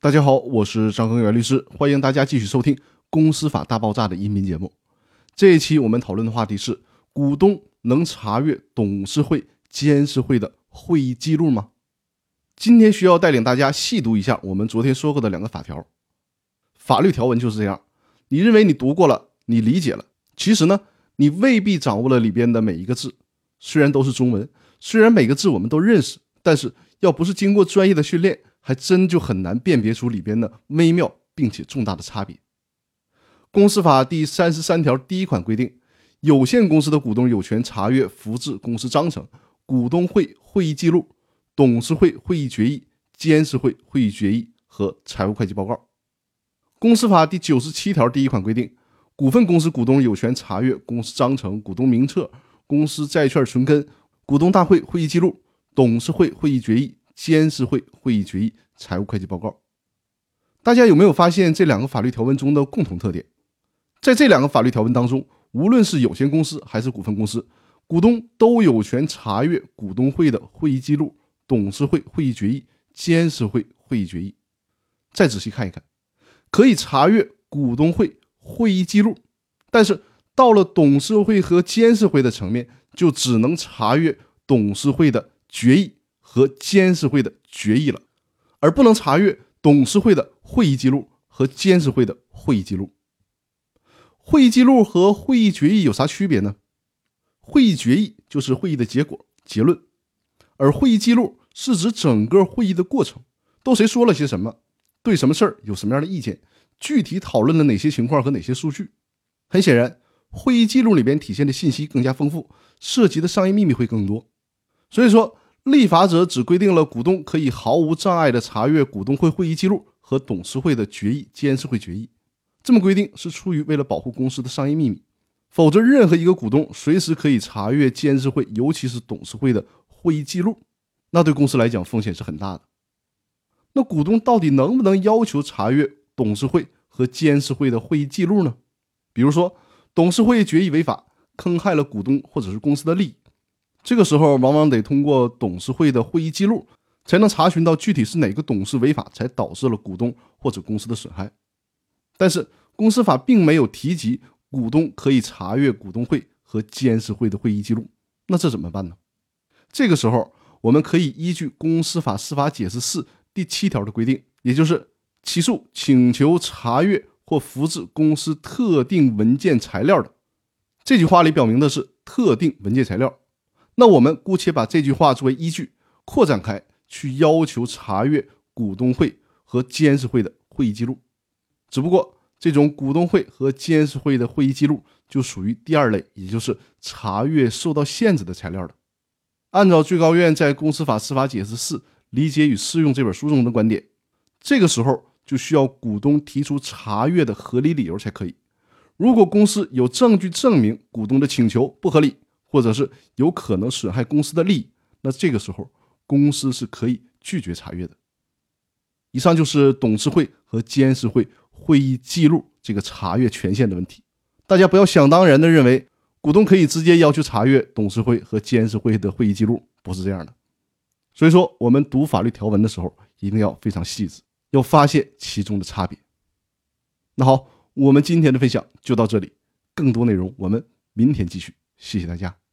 大家好，我是张恒元律师，欢迎大家继续收听《公司法大爆炸》的音频节目。这一期我们讨论的话题是：股东能查阅董事会、监事会的会议记录吗？今天需要带领大家细读一下我们昨天说过的两个法条。法律条文就是这样，你认为你读过了，你理解了，其实呢，你未必掌握了里边的每一个字。虽然都是中文，虽然每个字我们都认识，但是要不是经过专业的训练，还真就很难辨别出里边的微妙并且重大的差别。公司法第三十三条第一款规定，有限公司的股东有权查阅复制公司章程、股东会会议记录、董事会会议决议、监事会会议决议和财务会计报告。公司法第九十七条第一款规定，股份公司股东有权查阅公司章程、股东名册。公司债券存根、股东大会会议记录、董事会会议决议、监事会会议决议、财务会计报告。大家有没有发现这两个法律条文中的共同特点？在这两个法律条文当中，无论是有限公司还是股份公司，股东都有权查阅股东会的会议记录、董事会会议决议、监事会会议决议。再仔细看一看，可以查阅股东会会议记录，但是。到了董事会和监事会的层面，就只能查阅董事会的决议和监事会的决议了，而不能查阅董事会的会议记录和监事会的会议记录。会议记录和会议决议有啥区别呢？会议决议就是会议的结果、结论，而会议记录是指整个会议的过程，都谁说了些什么，对什么事儿有什么样的意见，具体讨论了哪些情况和哪些数据。很显然。会议记录里边体现的信息更加丰富，涉及的商业秘密会更多。所以说，立法者只规定了股东可以毫无障碍地查阅股东会会议记录和董事会的决议、监事会决议。这么规定是出于为了保护公司的商业秘密，否则任何一个股东随时可以查阅监事会，尤其是董事会的会议记录，那对公司来讲风险是很大的。那股东到底能不能要求查阅董事会和监事会的会议记录呢？比如说。董事会决议违法，坑害了股东或者是公司的利益，这个时候往往得通过董事会的会议记录，才能查询到具体是哪个董事违法才导致了股东或者公司的损害。但是公司法并没有提及股东可以查阅股东会和监事会的会议记录，那这怎么办呢？这个时候我们可以依据公司法司法解释四第七条的规定，也就是起诉请求查阅。或复制公司特定文件材料的，这句话里表明的是特定文件材料。那我们姑且把这句话作为依据，扩展开去要求查阅股东会和监事会的会议记录。只不过这种股东会和监事会的会议记录就属于第二类，也就是查阅受到限制的材料的。按照最高院在《公司法司法解释四理解与适用》这本书中的观点，这个时候。就需要股东提出查阅的合理理由才可以。如果公司有证据证明股东的请求不合理，或者是有可能损害公司的利益，那这个时候公司是可以拒绝查阅的。以上就是董事会和监事会会议记录这个查阅权限的问题。大家不要想当然的认为股东可以直接要求查阅董事会和监事会的会议记录，不是这样的。所以说，我们读法律条文的时候一定要非常细致。要发现其中的差别。那好，我们今天的分享就到这里，更多内容我们明天继续。谢谢大家。